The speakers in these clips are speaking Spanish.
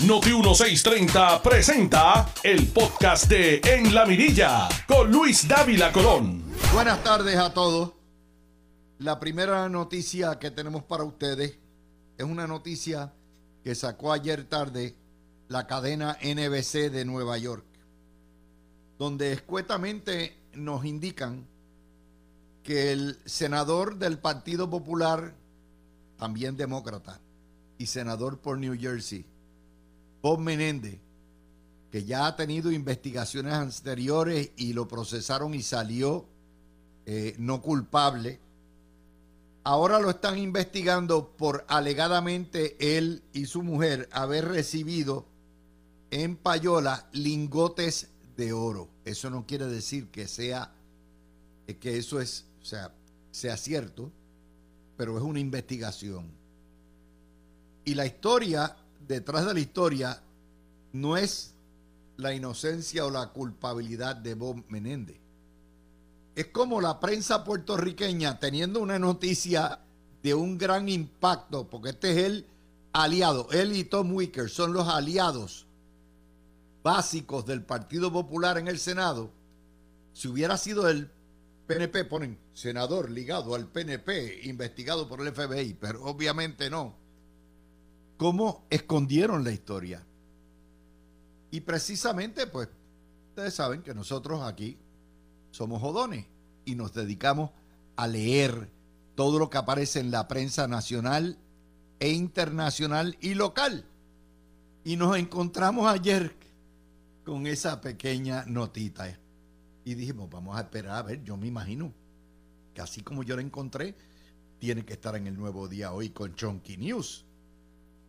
Noti 1630 presenta el podcast de En la Mirilla con Luis Dávila Colón. Buenas tardes a todos. La primera noticia que tenemos para ustedes es una noticia que sacó ayer tarde la cadena NBC de Nueva York, donde escuetamente nos indican que el senador del Partido Popular, también demócrata, y senador por New Jersey, Bob Menéndez, que ya ha tenido investigaciones anteriores y lo procesaron y salió eh, no culpable, ahora lo están investigando por alegadamente él y su mujer haber recibido en payola lingotes de oro. Eso no quiere decir que sea que eso es, o sea, sea cierto, pero es una investigación. Y la historia detrás de la historia no es la inocencia o la culpabilidad de Bob Menéndez. Es como la prensa puertorriqueña teniendo una noticia de un gran impacto, porque este es el aliado, él y Tom Wicker son los aliados básicos del Partido Popular en el Senado. Si hubiera sido el PNP, ponen senador ligado al PNP, investigado por el FBI, pero obviamente no cómo escondieron la historia. Y precisamente, pues, ustedes saben que nosotros aquí somos jodones y nos dedicamos a leer todo lo que aparece en la prensa nacional e internacional y local. Y nos encontramos ayer con esa pequeña notita. Y dijimos, vamos a esperar a ver, yo me imagino que así como yo la encontré, tiene que estar en el nuevo día hoy con Chonky News.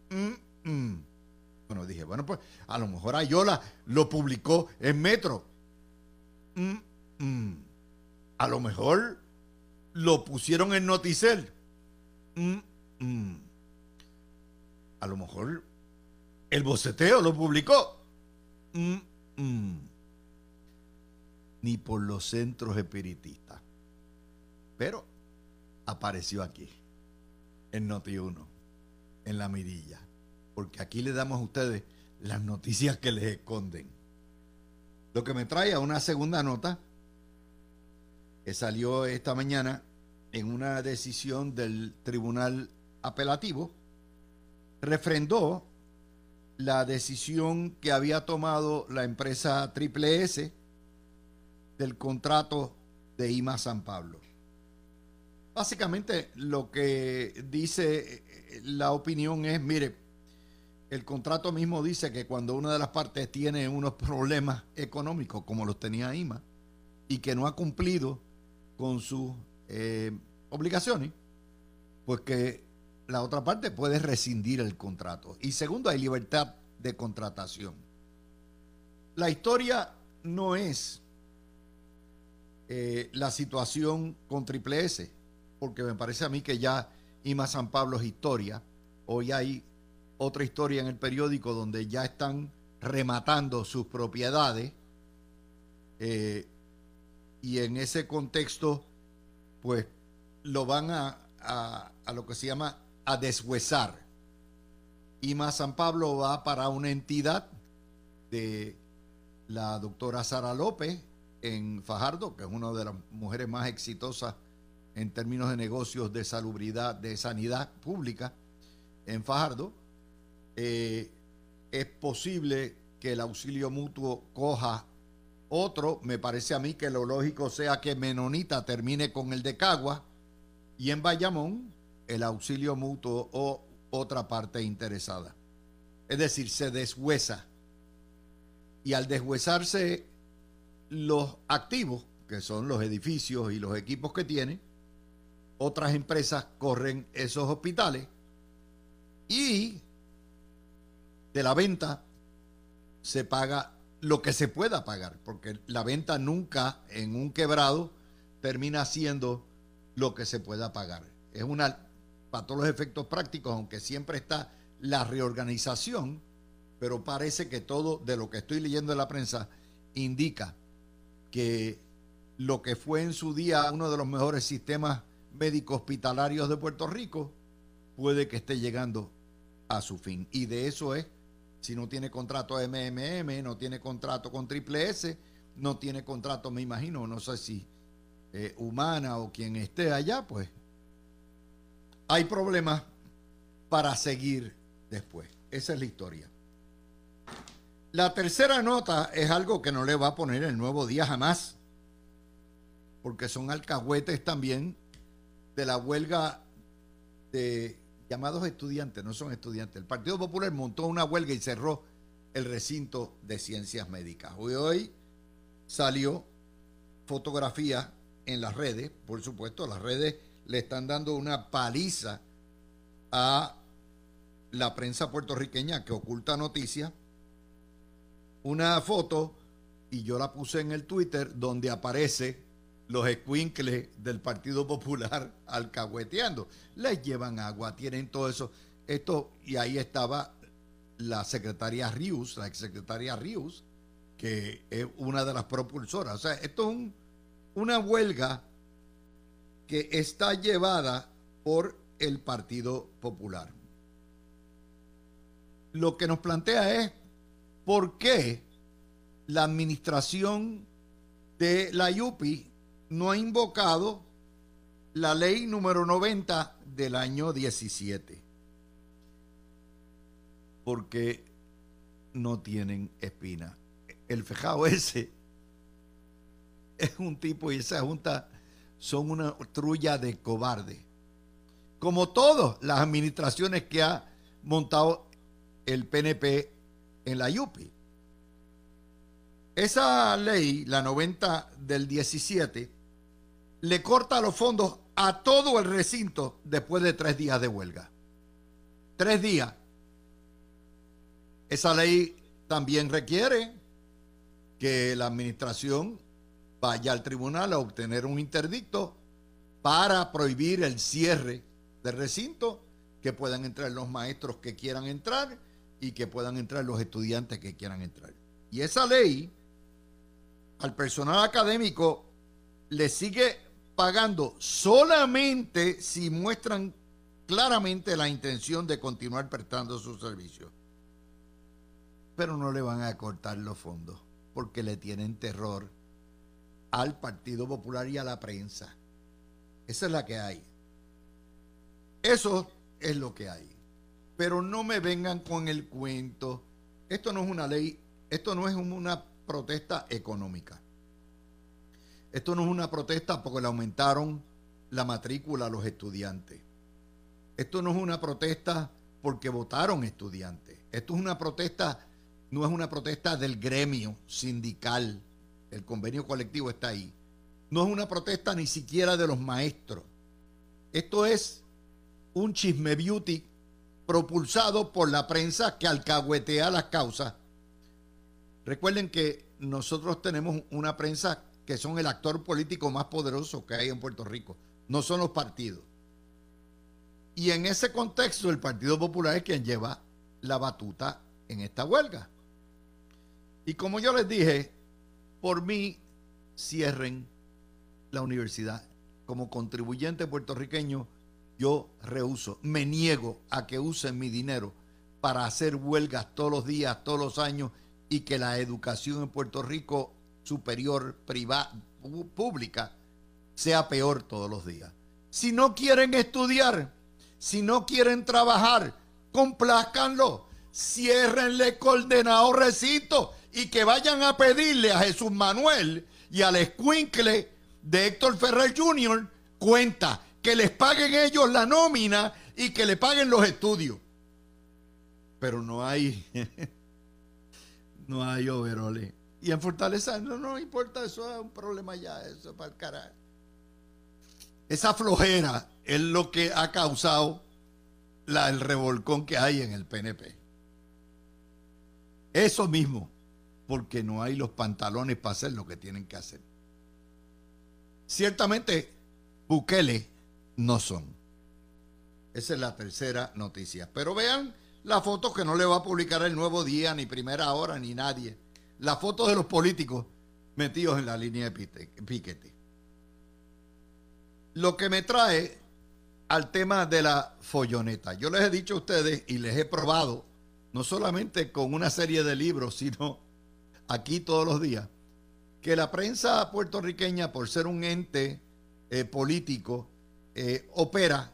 Mm. Bueno, dije, bueno, pues a lo mejor Ayola lo publicó en Metro. A lo mejor lo pusieron en Noticel. A lo mejor el boceteo lo publicó. Ni por los centros espiritistas. Pero apareció aquí, en Noti 1 en la mirilla, porque aquí le damos a ustedes las noticias que les esconden. Lo que me trae a una segunda nota que salió esta mañana en una decisión del Tribunal Apelativo, refrendó la decisión que había tomado la empresa Triple S del contrato de IMA San Pablo. Básicamente lo que dice eh, la opinión es, mire, el contrato mismo dice que cuando una de las partes tiene unos problemas económicos, como los tenía IMA, y que no ha cumplido con sus eh, obligaciones, pues que la otra parte puede rescindir el contrato. Y segundo, hay libertad de contratación. La historia no es eh, la situación con Triple S porque me parece a mí que ya IMA San Pablo es historia. Hoy hay otra historia en el periódico donde ya están rematando sus propiedades. Eh, y en ese contexto, pues lo van a, a, lo que se llama a deshuesar. IMA San Pablo va para una entidad de la doctora Sara López en Fajardo, que es una de las mujeres más exitosas en términos de negocios de salubridad, de sanidad pública en Fajardo. Eh, es posible que el auxilio mutuo coja otro. Me parece a mí que lo lógico sea que Menonita termine con el de Cagua y en Bayamón el auxilio mutuo o otra parte interesada. Es decir, se deshuesa. Y al deshuesarse los activos, que son los edificios y los equipos que tiene, otras empresas corren esos hospitales y de la venta se paga lo que se pueda pagar, porque la venta nunca en un quebrado termina siendo lo que se pueda pagar. Es una, para todos los efectos prácticos, aunque siempre está la reorganización, pero parece que todo de lo que estoy leyendo en la prensa indica que lo que fue en su día uno de los mejores sistemas médicos hospitalarios de Puerto Rico puede que esté llegando a su fin. Y de eso es si no tiene contrato MMM, no tiene contrato con Triple S, no tiene contrato, me imagino, no sé si eh, Humana o quien esté allá, pues hay problemas para seguir después. Esa es la historia. La tercera nota es algo que no le va a poner el nuevo día jamás, porque son alcahuetes también de la huelga de llamados estudiantes, no son estudiantes. El Partido Popular montó una huelga y cerró el recinto de ciencias médicas. Hoy, hoy salió fotografía en las redes, por supuesto, las redes le están dando una paliza a la prensa puertorriqueña que oculta noticias. Una foto, y yo la puse en el Twitter, donde aparece los escuincles del Partido Popular alcahueteando. Les llevan agua, tienen todo eso. Esto, y ahí estaba la secretaria Rius, la exsecretaria Rius, que es una de las propulsoras. O sea, esto es una huelga que está llevada por el Partido Popular. Lo que nos plantea es por qué la administración de la YUPI no ha invocado la ley número 90 del año 17. Porque no tienen espina. El fejado ese es un tipo y esa junta son una trulla de cobarde. Como todas las administraciones que ha montado el PNP en la YUPI. Esa ley, la 90 del 17, le corta los fondos a todo el recinto después de tres días de huelga. Tres días. Esa ley también requiere que la administración vaya al tribunal a obtener un interdicto para prohibir el cierre del recinto, que puedan entrar los maestros que quieran entrar y que puedan entrar los estudiantes que quieran entrar. Y esa ley al personal académico le sigue pagando solamente si muestran claramente la intención de continuar prestando sus servicios. Pero no le van a cortar los fondos porque le tienen terror al Partido Popular y a la prensa. Esa es la que hay. Eso es lo que hay. Pero no me vengan con el cuento. Esto no es una ley, esto no es una protesta económica. Esto no es una protesta porque le aumentaron la matrícula a los estudiantes. Esto no es una protesta porque votaron estudiantes. Esto es una protesta, no es una protesta del gremio sindical. El convenio colectivo está ahí. No es una protesta ni siquiera de los maestros. Esto es un chisme beauty propulsado por la prensa que alcahuetea las causas. Recuerden que nosotros tenemos una prensa que son el actor político más poderoso que hay en Puerto Rico, no son los partidos. Y en ese contexto el Partido Popular es quien lleva la batuta en esta huelga. Y como yo les dije, por mí cierren la universidad. Como contribuyente puertorriqueño, yo rehuso, me niego a que usen mi dinero para hacer huelgas todos los días, todos los años, y que la educación en Puerto Rico superior privada, pública, sea peor todos los días. Si no quieren estudiar, si no quieren trabajar, complázcanlo, ciérrenle condenado recito y que vayan a pedirle a Jesús Manuel y al escuincle de Héctor Ferrer Jr. cuenta, que les paguen ellos la nómina y que le paguen los estudios. Pero no hay, no hay overole. Y en Fortaleza no, importa, eso es un problema ya, eso para el carajo. Esa flojera es lo que ha causado la, el revolcón que hay en el PNP. Eso mismo, porque no hay los pantalones para hacer lo que tienen que hacer. Ciertamente, Bukele no son. Esa es la tercera noticia. Pero vean la foto que no le va a publicar el nuevo día, ni primera hora, ni nadie la foto de los políticos metidos en la línea de piquete. Lo que me trae al tema de la folloneta. Yo les he dicho a ustedes y les he probado no solamente con una serie de libros, sino aquí todos los días, que la prensa puertorriqueña, por ser un ente eh, político, eh, opera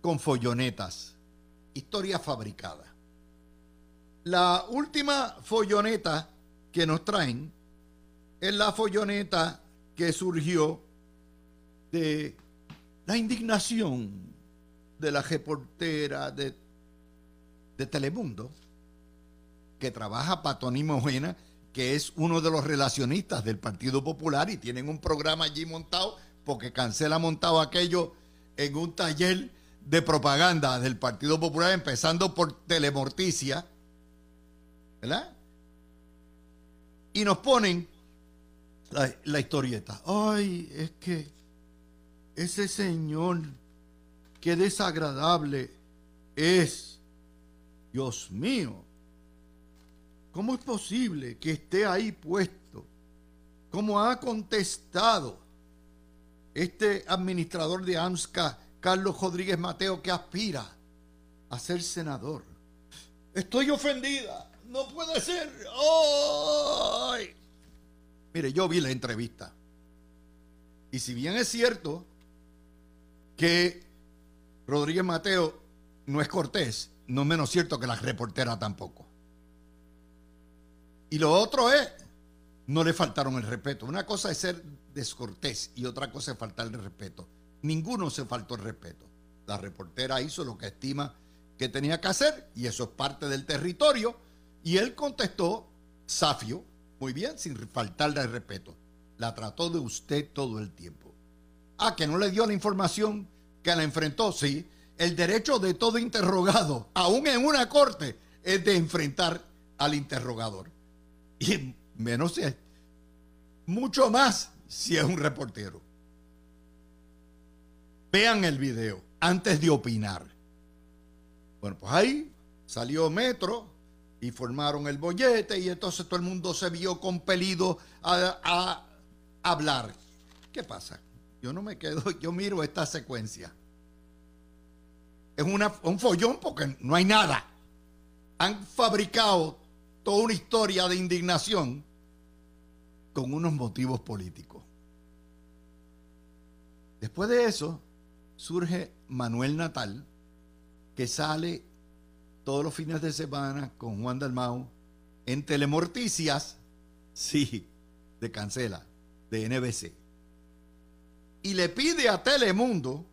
con follonetas, historia fabricada. La última folloneta que nos traen es la folloneta que surgió de la indignación de la reportera de, de Telemundo, que trabaja para Tony Mojena, que es uno de los relacionistas del Partido Popular y tienen un programa allí montado porque Cancela montado aquello en un taller de propaganda del Partido Popular, empezando por Telemorticia, ¿verdad? Y nos ponen la, historieta. Ay, es que ese señor, qué desagradable es. Dios mío, ¿cómo es posible que esté ahí puesto? ¿Cómo ha contestado este administrador de AMSCA, Carlos Rodríguez Mateo, que aspira a ser senador? Estoy ofendida. No puede ser. ¡Ay! Mire, yo vi la entrevista. Y si bien es cierto que Rodríguez Mateo no es cortés, no menos cierto que la reportera tampoco. Y lo otro es, no le faltaron el respeto. Una cosa es ser descortés y otra cosa es faltarle el respeto. Ninguno se faltó el respeto. La reportera hizo lo que estima que tenía que hacer y eso es parte del territorio. Y él contestó, Safio, muy bien, sin faltarle respeto. La trató de usted todo el tiempo. Ah, que no le dio la información que la enfrentó, sí. El derecho de todo interrogado, aún en una corte, es de enfrentar al interrogador. Y menos si es, mucho más si es un reportero. Vean el video antes de opinar. Bueno, pues ahí salió Metro y formaron el bollete y entonces todo el mundo se vio compelido a, a hablar. ¿Qué pasa? Yo no me quedo, yo miro esta secuencia. Es una, un follón porque no hay nada. Han fabricado toda una historia de indignación con unos motivos políticos. Después de eso, surge Manuel Natal, que sale todos los fines de semana con Juan Dalmau en Telemorticias, sí, de Cancela, de NBC y le pide a Telemundo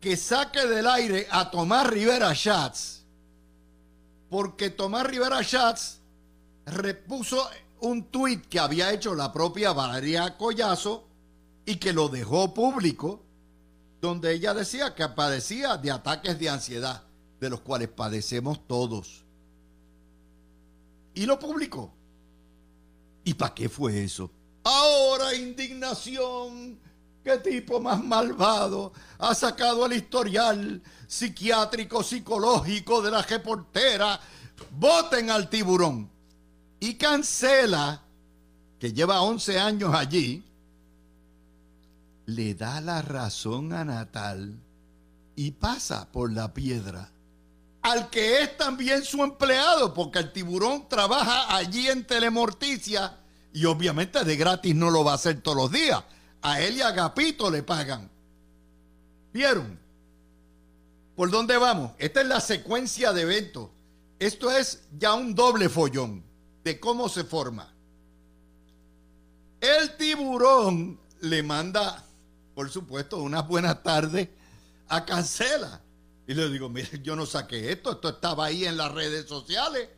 que saque del aire a Tomás Rivera Schatz, porque Tomás Rivera Schatz repuso un tuit que había hecho la propia Valeria Collazo y que lo dejó público, donde ella decía que padecía de ataques de ansiedad, de los cuales padecemos todos. Y lo publicó. ¿Y para qué fue eso? Ahora indignación ¿Qué tipo más malvado ha sacado el historial psiquiátrico, psicológico de la reportera? Voten al tiburón. Y cancela, que lleva 11 años allí, le da la razón a Natal y pasa por la piedra. Al que es también su empleado, porque el tiburón trabaja allí en Telemorticia y obviamente de gratis no lo va a hacer todos los días a él y a Gapito le pagan. ¿Vieron? ¿Por dónde vamos? Esta es la secuencia de eventos. Esto es ya un doble follón de cómo se forma. El tiburón le manda, por supuesto, unas buenas tardes a Cancela. Y le digo, mire, yo no saqué esto, esto estaba ahí en las redes sociales.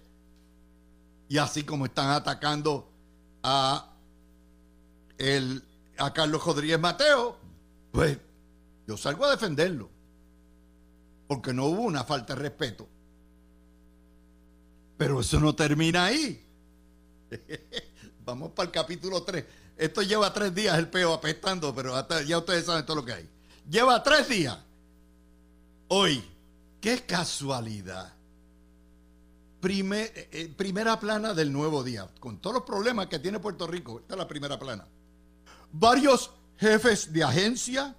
Y así como están atacando a el a Carlos Rodríguez Mateo, pues yo salgo a defenderlo. Porque no hubo una falta de respeto. Pero eso no termina ahí. Vamos para el capítulo 3. Esto lleva tres días el peo apestando, pero hasta ya ustedes saben todo lo que hay. Lleva tres días. Hoy, qué casualidad. Eh, eh, primera plana del nuevo día, con todos los problemas que tiene Puerto Rico. Esta es la primera plana varios jefes de agencia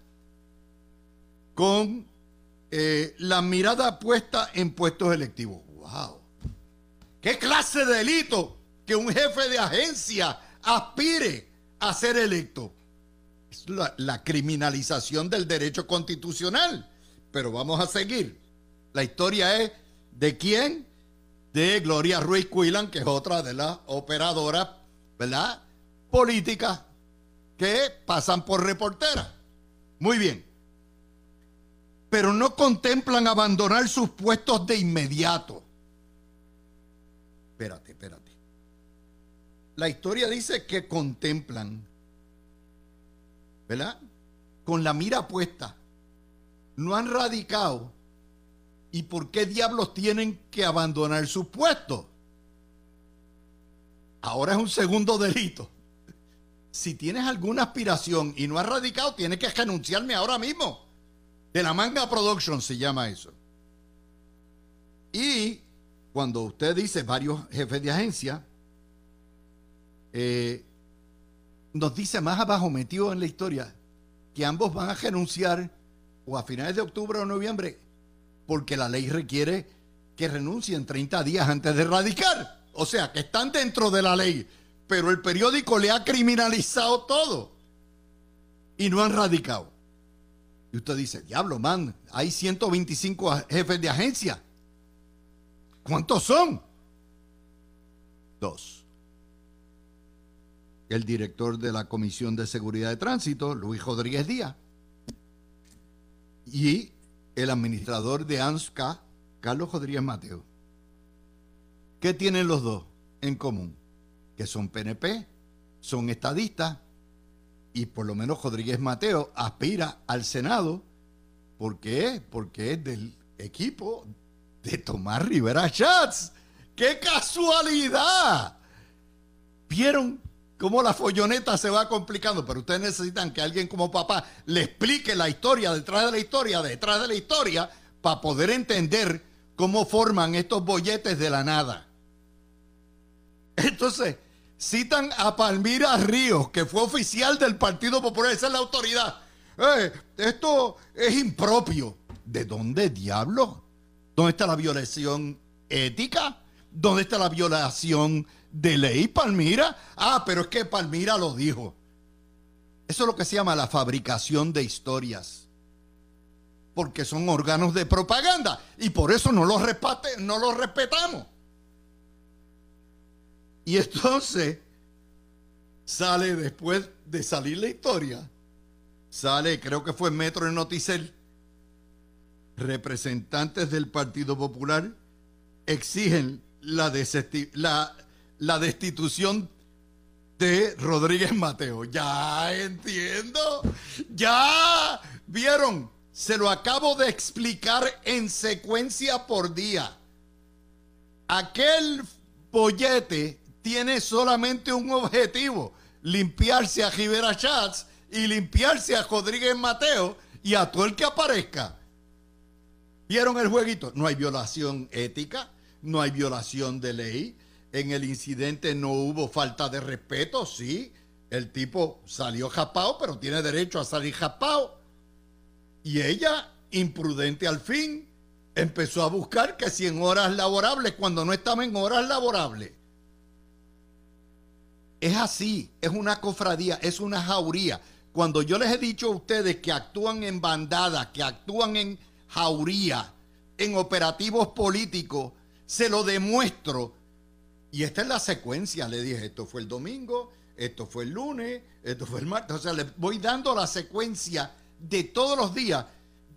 con eh, la mirada puesta en puestos electivos. ¡Wow! hace delito que un jefe de agencia aspire a ser electo. Es la criminalización del derecho constitucional. Pero vamos a seguir. La historia es de quién? De Gloria Ruiz Quillan, que es otra de las operadoras, ¿verdad? Políticas que pasan por reportera. Muy bien. Pero no contemplan abandonar sus puestos de inmediato. Espérate, espérate. La historia dice que contemplan, ¿verdad? Con la mira puesta. No han radicado. ¿Y por qué diablos tienen que abandonar sus puestos? Ahora es un segundo delito si tienes alguna aspiración y no has radicado, tienes que renunciarme ahora mismo. De la manga production se llama eso. Y cuando usted dice varios jefes de agencia, eh, nos dice más abajo, metido en la historia, que ambos van a renunciar o a finales de octubre o noviembre, porque la ley requiere que renuncien 30 días antes de radicar. O sea, que están dentro de la ley pero el periódico le ha criminalizado todo y no han radicado. Y usted dice, diablo, man, hay 125 jefes de agencia. ¿Cuántos son? Dos. El director de la Comisión de Seguridad de Tránsito, Luis Rodríguez Díaz. Y el administrador de ANSCA, Carlos Rodríguez Mateo. ¿Qué tienen los dos en común? que son PNP, son estadistas, y por lo menos Rodríguez Mateo aspira al Senado. ¿Por qué? Porque es del equipo de Tomás Rivera Schatz. ¡Qué casualidad! ¿Vieron cómo la folloneta se va complicando? Pero ustedes necesitan que alguien como papá le explique la historia detrás de la historia, detrás de la historia, para poder entender cómo forman estos bolletes de la nada. Entonces, citan a Palmira Ríos, que fue oficial del Partido Popular, esa es la autoridad. Eh, esto es impropio. ¿De dónde diablo? ¿Dónde está la violación ética? ¿Dónde está la violación de ley, Palmira? Ah, pero es que Palmira lo dijo. Eso es lo que se llama la fabricación de historias. Porque son órganos de propaganda y por eso no los, no los respetamos. Y entonces sale después de salir la historia, sale, creo que fue Metro en Noticel, representantes del Partido Popular exigen la, la, la destitución de Rodríguez Mateo. Ya entiendo, ya vieron, se lo acabo de explicar en secuencia por día. Aquel pollete tiene solamente un objetivo, limpiarse a Rivera Chats y limpiarse a Rodríguez Mateo y a todo el que aparezca. ¿Vieron el jueguito? No hay violación ética, no hay violación de ley. En el incidente no hubo falta de respeto, sí. El tipo salió japao, pero tiene derecho a salir japao. Y ella, imprudente al fin, empezó a buscar que si en horas laborables, cuando no estaba en horas laborables. Es así, es una cofradía, es una jauría. Cuando yo les he dicho a ustedes que actúan en bandada, que actúan en jauría, en operativos políticos, se lo demuestro. Y esta es la secuencia, le dije, esto fue el domingo, esto fue el lunes, esto fue el martes. O sea, le voy dando la secuencia de todos los días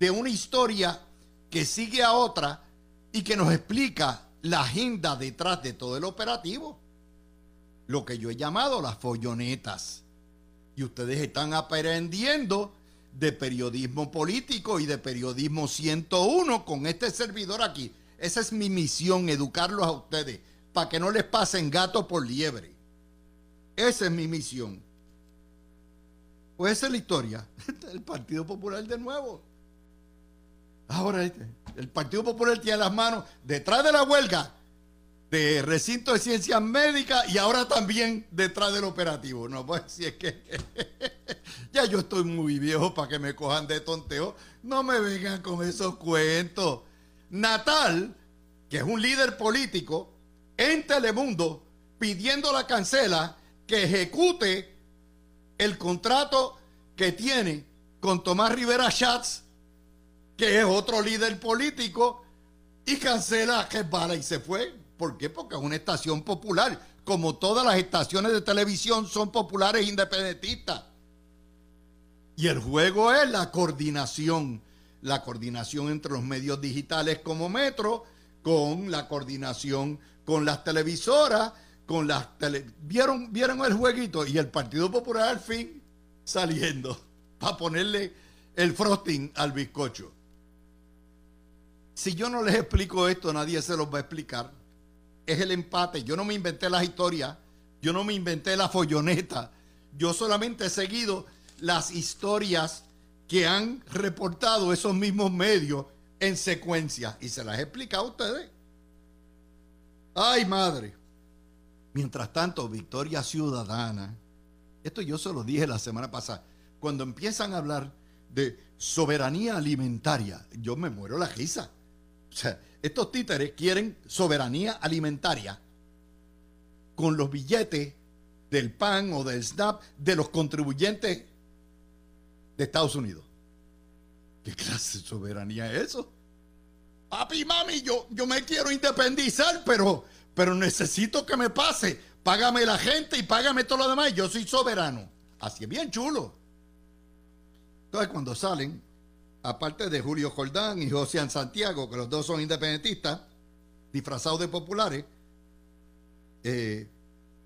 de una historia que sigue a otra y que nos explica la agenda detrás de todo el operativo lo que yo he llamado las follonetas. Y ustedes están aprendiendo de periodismo político y de periodismo 101 con este servidor aquí. Esa es mi misión, educarlos a ustedes, para que no les pasen gato por liebre. Esa es mi misión. Pues esa es la historia. El Partido Popular de nuevo. Ahora, este, el Partido Popular tiene las manos detrás de la huelga de recinto de ciencias médicas y ahora también detrás del operativo. No, pues si es que ya yo estoy muy viejo para que me cojan de tonteo. No me vengan con esos cuentos. Natal, que es un líder político, en Telemundo pidiendo la cancela que ejecute el contrato que tiene con Tomás Rivera Schatz, que es otro líder político, y cancela a Bala y se fue. ¿Por qué? Porque es una estación popular. Como todas las estaciones de televisión son populares independentistas. Y el juego es la coordinación. La coordinación entre los medios digitales como Metro, con la coordinación con las televisoras, con las ¿Vieron, vieron el jueguito y el Partido Popular al fin saliendo para ponerle el frosting al bizcocho. Si yo no les explico esto, nadie se los va a explicar. Es el empate. Yo no me inventé las historias, yo no me inventé la folloneta. Yo solamente he seguido las historias que han reportado esos mismos medios en secuencia y se las he explicado a ustedes. Ay, madre. Mientras tanto, Victoria Ciudadana, esto yo se lo dije la semana pasada, cuando empiezan a hablar de soberanía alimentaria, yo me muero la risa. O sea, estos títeres quieren soberanía alimentaria con los billetes del PAN o del SNAP de los contribuyentes de Estados Unidos. ¿Qué clase de soberanía es eso? Papi, mami, yo, yo me quiero independizar, pero, pero necesito que me pase. Págame la gente y págame todo lo demás. Yo soy soberano. Así es bien chulo. Entonces, cuando salen, aparte de Julio Jordán y José Santiago, que los dos son independentistas, disfrazados de populares, eh,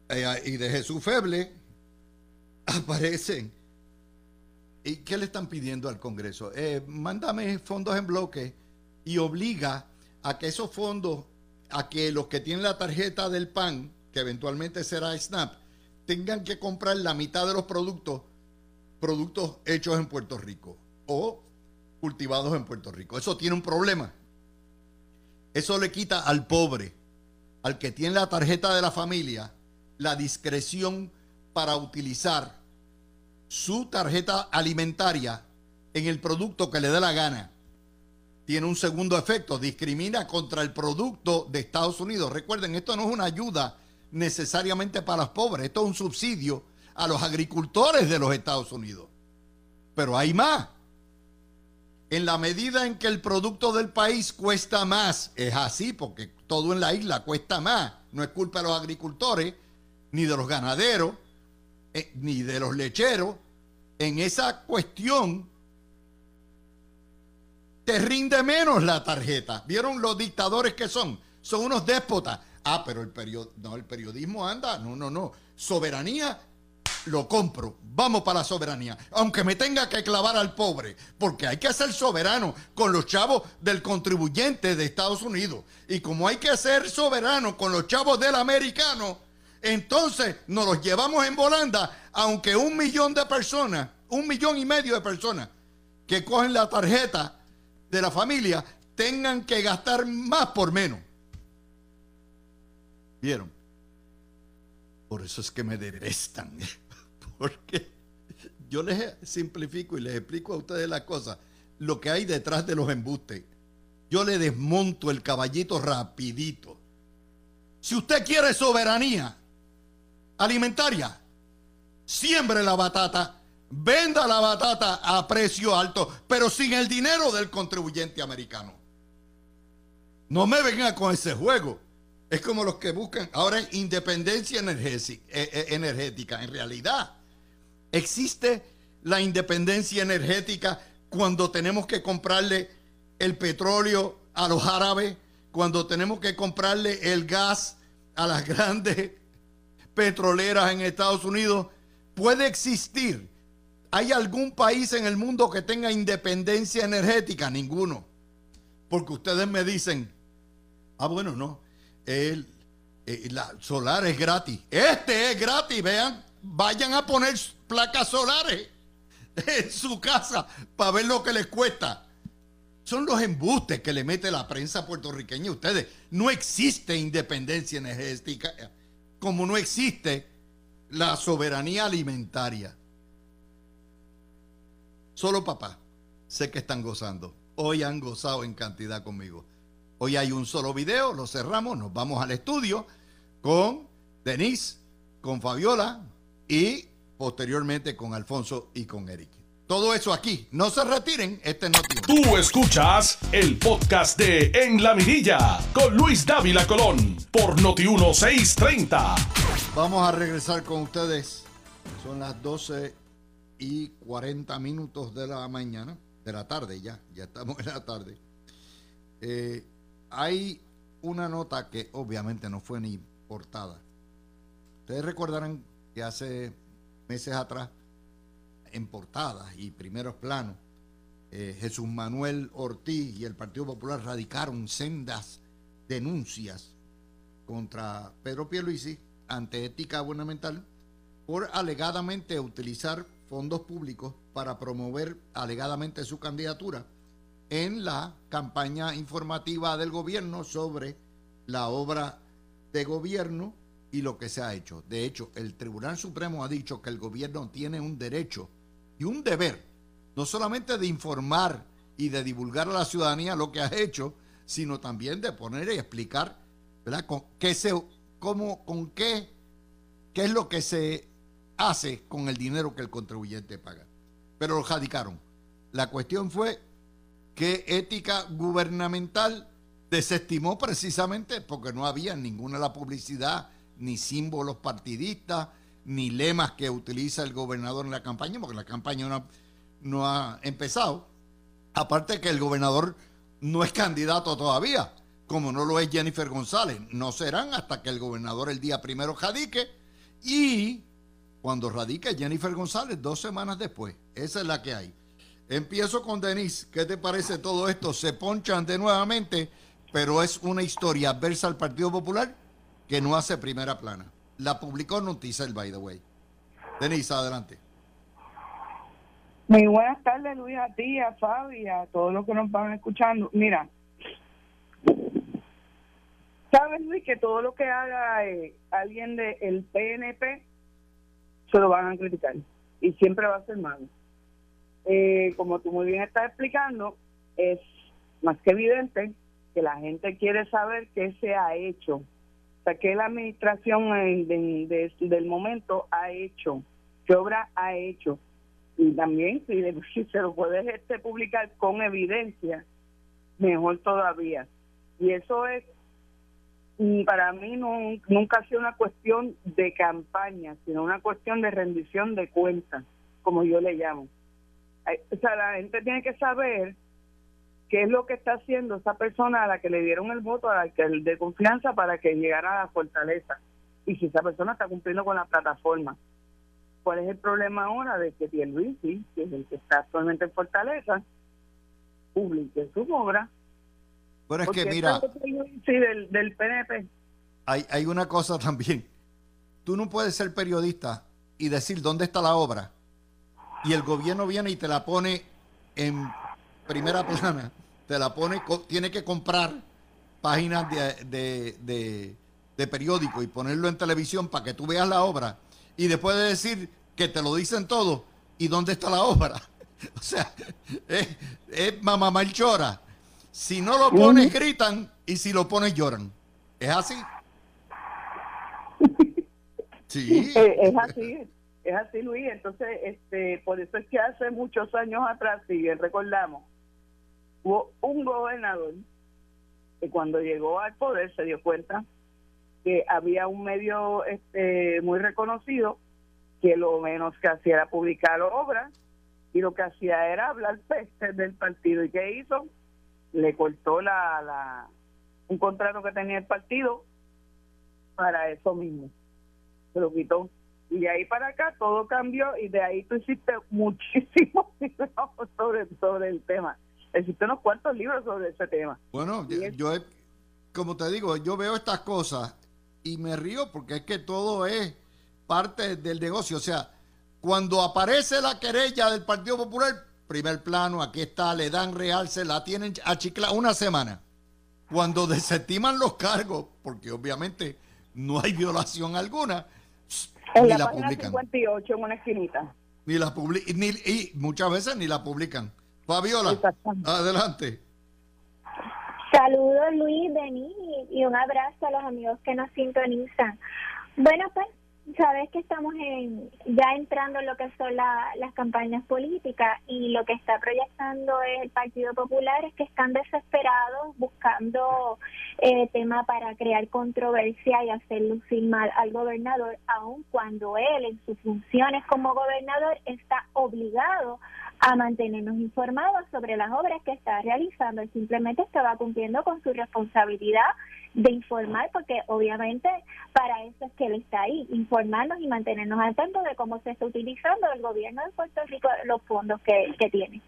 eh, y de Jesús Feble, aparecen ¿Y qué le están pidiendo al Congreso? Eh, mándame fondos en bloque y obliga a que esos fondos, a que los que tienen la tarjeta del PAN, que eventualmente será SNAP, tengan que comprar la mitad de los productos, productos hechos en Puerto Rico o cultivados en Puerto Rico. Eso tiene un problema. Eso le quita al pobre, al que tiene la tarjeta de la familia, la discreción para utilizar su tarjeta alimentaria en el producto que le dé la gana. Tiene un segundo efecto, discrimina contra el producto de Estados Unidos. Recuerden, esto no es una ayuda necesariamente para los pobres, esto es un subsidio a los agricultores de los Estados Unidos. Pero hay más. En la medida en que el producto del país cuesta más, es así, porque todo en la isla cuesta más. No es culpa de los agricultores, ni de los ganaderos, eh, ni de los lecheros, en esa cuestión te rinde menos la tarjeta. ¿Vieron los dictadores que son? Son unos déspotas. Ah, pero el, no, el periodismo anda. No, no, no. Soberanía, lo compro. Vamos para la soberanía. Aunque me tenga que clavar al pobre. Porque hay que ser soberano con los chavos del contribuyente de Estados Unidos. Y como hay que ser soberano con los chavos del americano, entonces nos los llevamos en volanda, aunque un millón de personas, un millón y medio de personas que cogen la tarjeta de la familia tengan que gastar más por menos. ¿Vieron? Por eso es que me detestan. Porque yo les simplifico y les explico a ustedes las cosas, lo que hay detrás de los embustes. Yo le desmonto el caballito rapidito. Si usted quiere soberanía, alimentaria. Siembre la batata, venda la batata a precio alto, pero sin el dinero del contribuyente americano. No me venga con ese juego. Es como los que buscan ahora independencia eh, eh, energética. En realidad, existe la independencia energética cuando tenemos que comprarle el petróleo a los árabes, cuando tenemos que comprarle el gas a las grandes petroleras en Estados Unidos, puede existir. ¿Hay algún país en el mundo que tenga independencia energética? Ninguno. Porque ustedes me dicen, ah, bueno, no, el, eh, la solar es gratis. Este es gratis, vean, vayan a poner placas solares en su casa para ver lo que les cuesta. Son los embustes que le mete la prensa puertorriqueña a ustedes. No existe independencia energética como no existe la soberanía alimentaria. Solo papá, sé que están gozando. Hoy han gozado en cantidad conmigo. Hoy hay un solo video, lo cerramos, nos vamos al estudio con Denise, con Fabiola y posteriormente con Alfonso y con Eric. Todo eso aquí. No se retiren, este no Tú escuchas el podcast de En la Mirilla con Luis Dávila Colón por Noti 1630. Vamos a regresar con ustedes. Son las 12 y 40 minutos de la mañana, de la tarde ya, ya estamos en la tarde. Eh, hay una nota que obviamente no fue ni portada. Ustedes recordarán que hace meses atrás, en portadas y primeros planos, eh, Jesús Manuel Ortiz y el Partido Popular radicaron sendas denuncias contra Pedro Pierluisi ante ética gubernamental por alegadamente utilizar fondos públicos para promover alegadamente su candidatura en la campaña informativa del gobierno sobre la obra de gobierno y lo que se ha hecho. De hecho, el Tribunal Supremo ha dicho que el gobierno tiene un derecho y un deber, no solamente de informar y de divulgar a la ciudadanía lo que ha hecho, sino también de poner y explicar, ¿verdad? Con qué se, cómo, con qué, qué es lo que se hace con el dinero que el contribuyente paga. Pero lo radicaron. La cuestión fue que ética gubernamental desestimó precisamente porque no había ninguna la publicidad, ni símbolos partidistas, ni lemas que utiliza el gobernador en la campaña, porque la campaña no, ha empezado. Aparte que el gobernador no es candidato todavía, como no lo es Jennifer González. No serán hasta que el gobernador el día primero radique y cuando radique Jennifer González dos semanas después. Esa es la que hay. Empiezo con Denise. ¿Qué te parece todo esto? Se ponchan de nuevamente, pero es una historia adversa al Partido Popular que no hace primera plana. La publicó Noticel, by the way. Denise, adelante. Muy buenas tardes, Luis, a ti, a Fabi, a todos los que nos van escuchando. Mira, sabes, Luis, que todo lo que haga eh, alguien del PNP se lo van a criticar y siempre va a ser malo. Eh, como tú muy bien estás explicando, es más que evidente que la gente quiere saber qué se ha hecho, o sea, qué la administración del momento ha hecho, qué obra ha hecho. Y también, si, se lo puedes este, publicar con evidencia, mejor todavía. Y eso es, para mí, no, nunca ha sido una cuestión de campaña, sino una cuestión de rendición de cuentas, como yo le llamo o sea, la gente tiene que saber qué es lo que está haciendo esa persona a la que le dieron el voto a la que de confianza para que llegara a la fortaleza y si esa persona está cumpliendo con la plataforma. ¿Cuál es el problema ahora de que Pierluisi, que es el que está actualmente en Fortaleza, publique su obra? Bueno, es que mira... Sí, del, del PNP. Hay, hay una cosa también. Tú no puedes ser periodista y decir dónde está la obra y el gobierno viene y te la pone en primera plana, te la pone, tiene que comprar páginas de, de, periódico y ponerlo en televisión para que tú veas la obra y después de decir que te lo dicen todo y dónde está la obra. O sea, es, es mamá chora. Si no lo pones, gritan y si lo pones, lloran. ¿Es así? Sí. Es así. Es así, Luis. Entonces, este, por eso es que hace muchos años atrás, si bien recordamos, hubo un gobernador que cuando llegó al poder se dio cuenta que había un medio este, muy reconocido que lo menos que hacía era publicar obras y lo que hacía era hablar peste del partido. ¿Y qué hizo? Le cortó la, la un contrato que tenía el partido para eso mismo. Se lo quitó y de ahí para acá todo cambió y de ahí tú hiciste muchísimos libros sobre, sobre el tema. Hiciste unos cuantos libros sobre ese tema. Bueno, yo, como te digo, yo veo estas cosas y me río porque es que todo es parte del negocio. O sea, cuando aparece la querella del Partido Popular, primer plano, aquí está, le dan real, se la tienen achiclada una semana. Cuando desestiman los cargos, porque obviamente no hay violación alguna, en la, página 58, en una esquinita. Ni la publican, y muchas veces ni la publican. Fabiola, adelante. Saludos Luis, Denis y un abrazo a los amigos que nos sintonizan. Bueno, pues sabes que estamos en, ya entrando en lo que son las campañas políticas y lo que está proyectando el Partido Popular es que están desesperados buscando eh, tema para crear controversia y hacer lucir mal al gobernador, aun cuando él en sus funciones como gobernador está obligado a mantenernos informados sobre las obras que está realizando. Él simplemente estaba cumpliendo con su responsabilidad de informar, porque obviamente para eso es que él está ahí, informarnos y mantenernos al tanto de cómo se está utilizando el gobierno de Puerto Rico los fondos que, que tiene.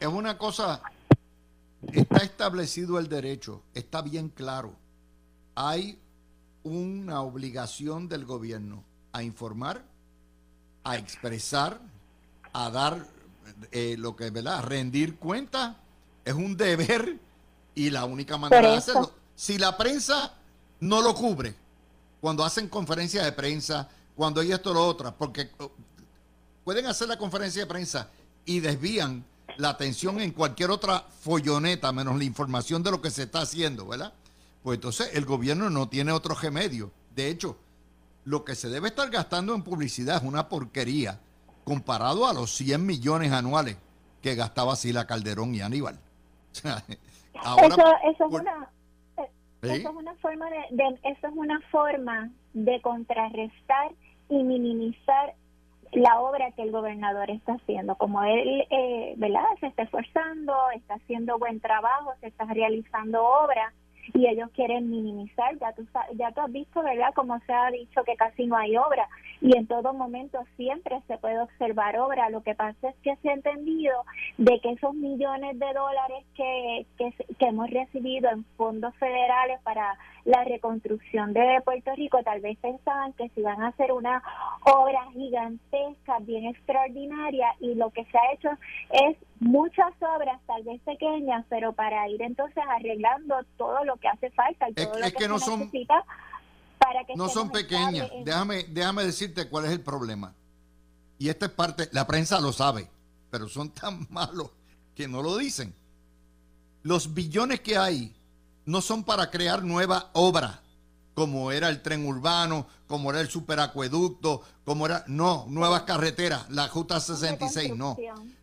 Es una cosa, está establecido el derecho, está bien claro. Hay una obligación del gobierno a informar, a expresar a dar eh, lo que, ¿verdad? A rendir cuenta es un deber y la única manera de hacerlo. Si la prensa no lo cubre, cuando hacen conferencias de prensa, cuando hay esto o lo otro, porque oh, pueden hacer la conferencia de prensa y desvían la atención en cualquier otra folloneta, menos la información de lo que se está haciendo, ¿verdad? Pues entonces el gobierno no tiene otro remedio. De hecho, lo que se debe estar gastando en publicidad es una porquería comparado a los 100 millones anuales que gastaba Sila Calderón y Aníbal. eso, es una, eh, eso, es una forma de, eso es una forma de contrarrestar y minimizar la obra que el gobernador está haciendo. Como él, eh, ¿verdad? Se está esforzando, está haciendo buen trabajo, se está realizando obra y ellos quieren minimizar. Ya tú, ya tú has visto, ¿verdad?, como se ha dicho que casi no hay obra y en todo momento siempre se puede observar obra. Lo que pasa es que se ha entendido de que esos millones de dólares que, que, que hemos recibido en fondos federales para la reconstrucción de Puerto Rico, tal vez pensaban que se iban a hacer una obra gigantesca, bien extraordinaria, y lo que se ha hecho es muchas obras, tal vez pequeñas, pero para ir entonces arreglando todo lo que hace falta y todo lo que, no se necesita para que no son pequeñas. Déjame, déjame decirte cuál es el problema. Y esta es parte, la prensa lo sabe, pero son tan malos que no lo dicen. Los billones que hay no son para crear nueva obra, como era el tren urbano, como era el superacueducto, como era, no, nuevas carreteras, la Ruta 66, no.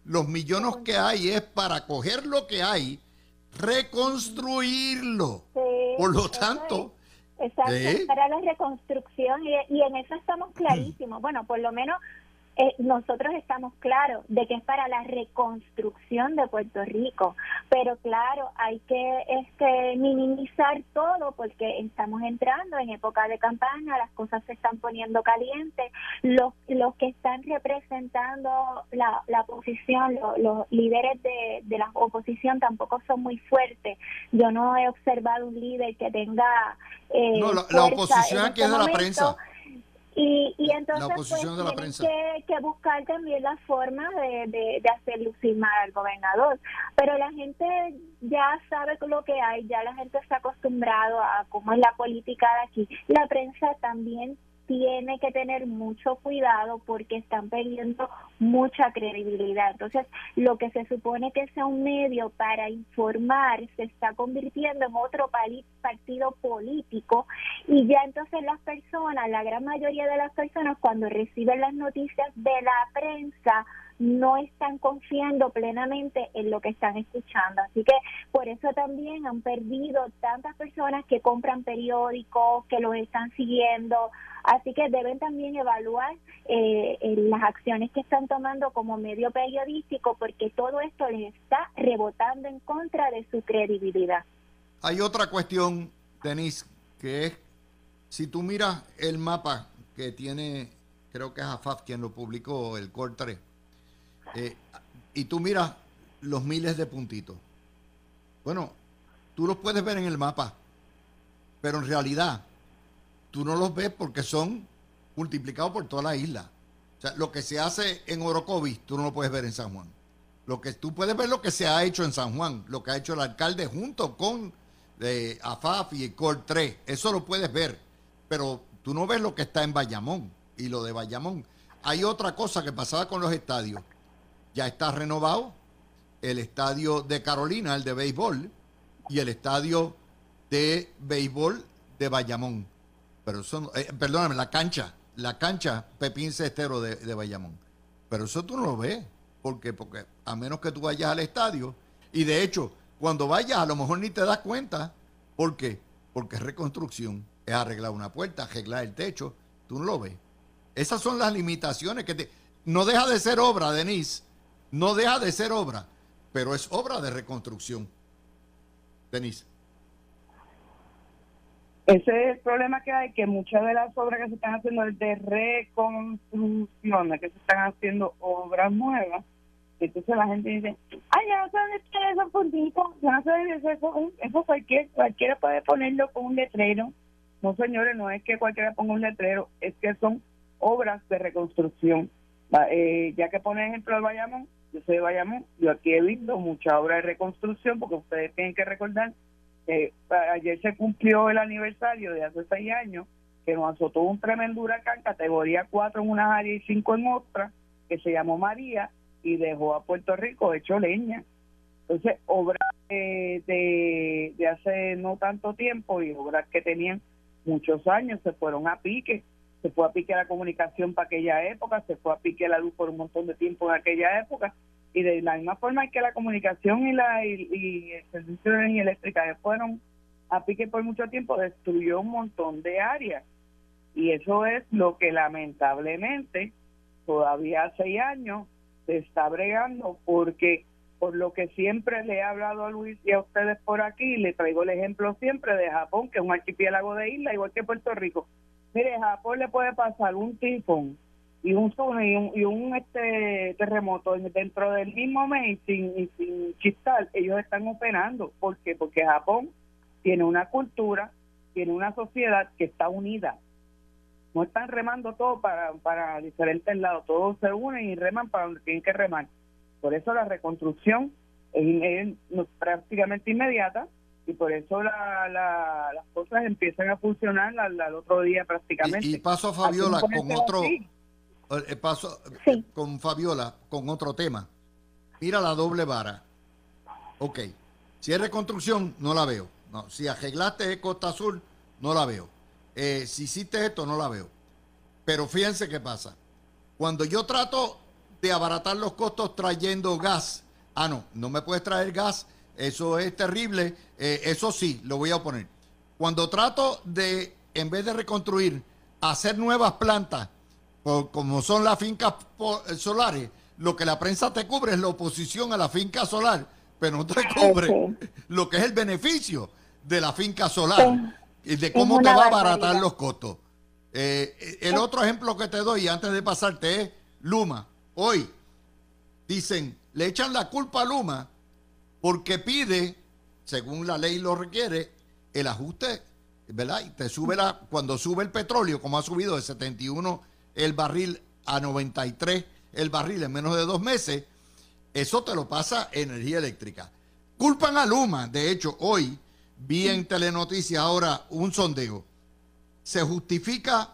Los millones que hay es para coger lo que hay, reconstruirlo. Por lo tanto... Exacto, para la reconstrucción y, y en eso estamos clarísimos. Bueno, por lo menos eh, nosotros estamos claros de que es para la reconstrucción de Puerto Rico, pero claro, hay que este, minimizar todo porque estamos entrando en época de campaña, las cosas se están poniendo calientes, los, los que están representando la, la oposición, los, líderes de, de la oposición tampoco son muy fuertes. Yo no he observado un líder que tenga... Eh, no, la, oposición aquí es de la prensa. Y, y entonces pues, Que, que, buscar también la forma de, de, de hacer lucir mal al gobernador. Pero la gente ya sabe lo que hay, ya la gente está acostumbrado a cómo es la política de aquí. La prensa también tiene que tener mucho cuidado porque están perdiendo mucha credibilidad. Entonces, lo que se supone que sea un medio para informar se está convirtiendo en otro partido político y ya entonces las personas, la gran mayoría de las personas cuando reciben las noticias de la prensa, no están confiando plenamente en lo que están escuchando. Así que por eso también han perdido tantas personas que compran periódicos, que los están siguiendo. Así que deben también evaluar eh, las acciones que están tomando como medio periodístico porque todo esto les está rebotando en contra de su credibilidad. Hay otra cuestión, Denise, que es, si tú miras el mapa que tiene, creo que es AFAF quien lo publicó, el COR 3, eh, y tú miras los miles de puntitos. Bueno, tú los puedes ver en el mapa, pero en realidad tú no los ves porque son multiplicados por toda la isla. O sea, lo que se hace en Orocovis, tú no lo puedes ver en San Juan. Lo que tú puedes ver lo que se ha hecho en San Juan, lo que ha hecho el alcalde junto con AFAF y Cor 3. Eso lo puedes ver, pero tú no ves lo que está en Bayamón y lo de Bayamón. Hay otra cosa que pasaba con los estadios ya está renovado el estadio de Carolina, el de béisbol, y el estadio de béisbol de Bayamón. Pero eso, eh, perdóname, la cancha, la cancha Pepín Cestero de, de Bayamón. Pero eso tú no lo ves. ¿Por qué? Porque a menos que tú vayas al estadio, y de hecho, cuando vayas a lo mejor ni te das cuenta. ¿Por qué? Porque es reconstrucción, es arreglar una puerta, arreglar el techo, tú no lo ves. Esas son las limitaciones que te... No deja de ser obra, Denise, no deja de ser obra, pero es obra de reconstrucción. Denise. Ese es el problema que hay, que muchas de las obras que se están haciendo es de reconstrucción, que se están haciendo obras nuevas. Entonces la gente dice, ay, ya no sé dónde están esos puntitos, ya no sé dónde eso, eso cualquiera, cualquiera puede ponerlo con un letrero. No, señores, no es que cualquiera ponga un letrero, es que son obras de reconstrucción. Eh, ya que pone ejemplo el Bayamón, yo soy de Bayamón, yo aquí he visto mucha obra de reconstrucción, porque ustedes tienen que recordar que ayer se cumplió el aniversario de hace seis años que nos azotó un tremendo huracán, categoría 4 en una área y 5 en otra, que se llamó María y dejó a Puerto Rico hecho leña. Entonces, obras de, de hace no tanto tiempo y obras que tenían muchos años se fueron a pique. Se fue a pique la comunicación para aquella época, se fue a pique la luz por un montón de tiempo en aquella época y de la misma forma que la comunicación y la y, el servicio de energía eléctrica fueron a pique por mucho tiempo destruyó un montón de áreas y eso es lo que lamentablemente todavía hace años se está bregando porque por lo que siempre le he hablado a Luis y a ustedes por aquí, le traigo el ejemplo siempre de Japón, que es un archipiélago de isla, igual que Puerto Rico. Mire, Japón le puede pasar un tifón y un tsunami y un, este terremoto dentro del mismo mes sin, sin chistal, ellos están operando. ¿Por qué? Porque Japón tiene una cultura, tiene una sociedad que está unida. No están remando todo para, para diferentes lados, todos se unen y reman para donde tienen que remar. Por eso la reconstrucción es, prácticamente inmediata y por eso la, las cosas empiezan a funcionar al, otro día prácticamente. Y, paso a Fabiola con otro... paso eh, con Fabiola con otro tema. Mira la doble vara. Ok. Si es reconstrucción, no la veo. No. Si arreglaste Costa Azul, no la veo. Eh, si hiciste esto, no la veo. Pero fíjense qué pasa. Cuando yo trato de abaratar los costos trayendo gas, ah, no, no me puedes traer gas, eso es terrible, eso sí, lo voy a poner. Cuando trato de, en vez de reconstruir, hacer nuevas plantas, como son las fincas eh, solares, lo que la prensa te cubre es la oposición a la finca solar, pero no te cubre lo que es el beneficio de la finca solar y de cómo te va a abaratar los costos. Eh, el otro ejemplo que te doy antes de pasarte es Luma. Hoy dicen, le echan la culpa a Luma porque pide, según la ley lo requiere, el ajuste, ¿verdad? Y te sube la, cuando sube el petróleo, como ha subido de 71 el barril a 93 el barril en menos de dos meses, eso te lo pasa energía eléctrica. Culpan a Luma, de hecho, hoy vi en Telenoticias ahora un sondeo. ¿Se justifica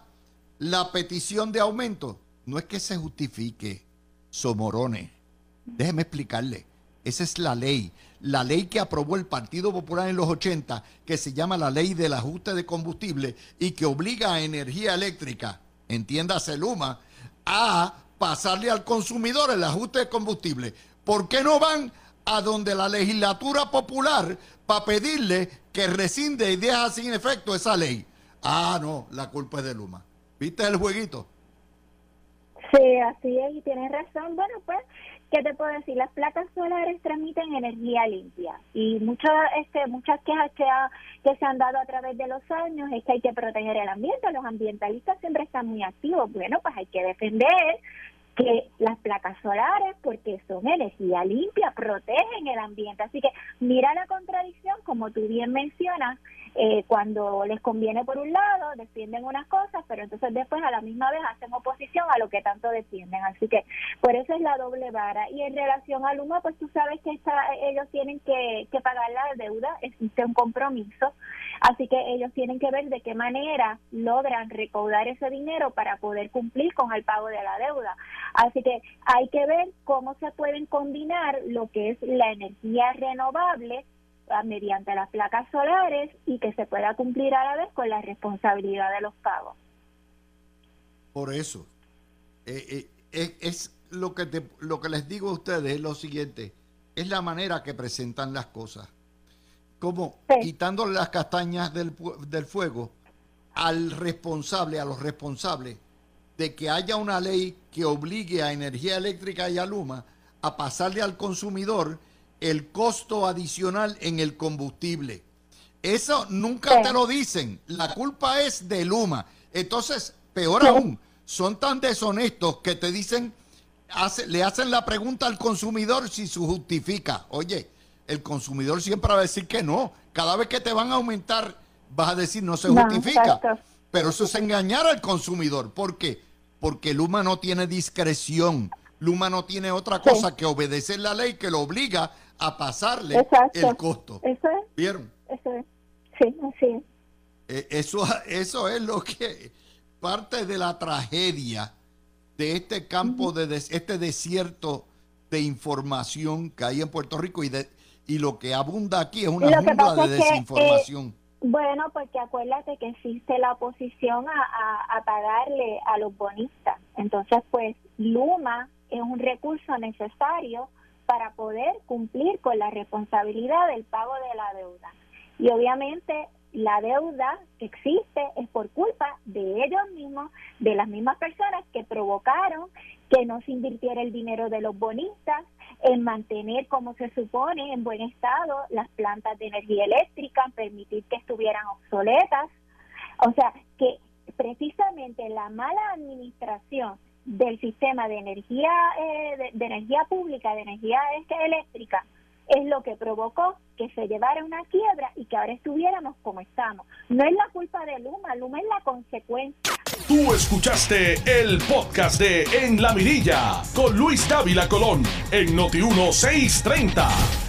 la petición de aumento? No es que se justifique, somorones. Déjeme explicarle. Esa es la ley. La ley que aprobó el Partido Popular en los 80, que se llama la ley del ajuste de combustible y que obliga a energía eléctrica entiéndase Luma, a pasarle al consumidor el ajuste de combustible. ¿Por qué no van a donde la legislatura popular para pedirle que rescinde y deja sin efecto esa ley? Ah, no, la culpa es de Luma. ¿Viste el jueguito? Sí, así es, y tienes razón. Bueno, pues ¿Qué te puedo decir? Las placas solares transmiten energía limpia y muchas este, muchas quejas que, que se han dado a través de los años es que hay que proteger el ambiente. Los ambientalistas siempre están muy activos. Bueno, pues hay que defender que las placas solares, porque son energía limpia, protegen el ambiente. Así que mira la contradicción, como tú bien mencionas, eh, cuando les conviene por un lado, defienden unas cosas, pero entonces después a la misma vez hacen oposición a lo que tanto defienden. Así que por eso es la doble vara. Y en relación al humo, pues tú sabes que ellos tienen que, que pagar la deuda, existe un compromiso, así que ellos tienen que ver de qué manera logran recaudar ese dinero para poder cumplir con el pago de la deuda. Así que hay que ver cómo se pueden combinar lo que es la energía renovable mediante las placas solares y que se pueda cumplir a la vez con la responsabilidad de los pagos. Por eso, eh, eh, es, lo que lo que les digo a ustedes es lo siguiente, es la manera que presentan las cosas, como quitándole las castañas del, del fuego al responsable, a los responsables de que haya una ley que obligue a energía eléctrica y a Luma a pasarle al consumidor el costo adicional en el combustible. Eso nunca te lo dicen. La culpa es de Luma. Entonces, peor aún, son tan deshonestos que te dicen, le hacen la pregunta al consumidor si se justifica. Oye, el consumidor siempre va a decir que no. Cada vez que te van a aumentar, vas a decir no se justifica. Pero eso es engañar al consumidor. ¿Por qué? Porque Luma no tiene discreción. Luma no tiene otra cosa que obedecer la ley que lo obliga a pasarle el costo. Eso es. ¿Vieron? Eso es. Sí, así es. Eh, eso, eso es lo que parte de la tragedia de este campo, de este desierto de información que hay en Puerto Rico y, de, y lo que abunda aquí es una jungla de desinformación. bueno, porque acuérdate que existe la oposición a, a pagarle a los bonistas. Entonces, pues Luma es un recurso necesario para poder cumplir con la responsabilidad del pago de la deuda. Y obviamente la deuda que existe es por culpa de ellos mismos, de las mismas personas que provocaron que no se invirtiera el dinero de los bonistas en mantener como se supone en buen estado las plantas de energía eléctrica, permitir que estuvieran obsoletas. O sea, que precisamente la mala administración del sistema de energía eh, de, energía pública, de energía este, eléctrica, es lo que provocó que se llevara una quiebra y que ahora estuviéramos como estamos. No es la culpa de Luma, Luma es la consecuencia. Tú escuchaste el podcast de En la Mirilla con Luis Dávila Colón en Noti 1630.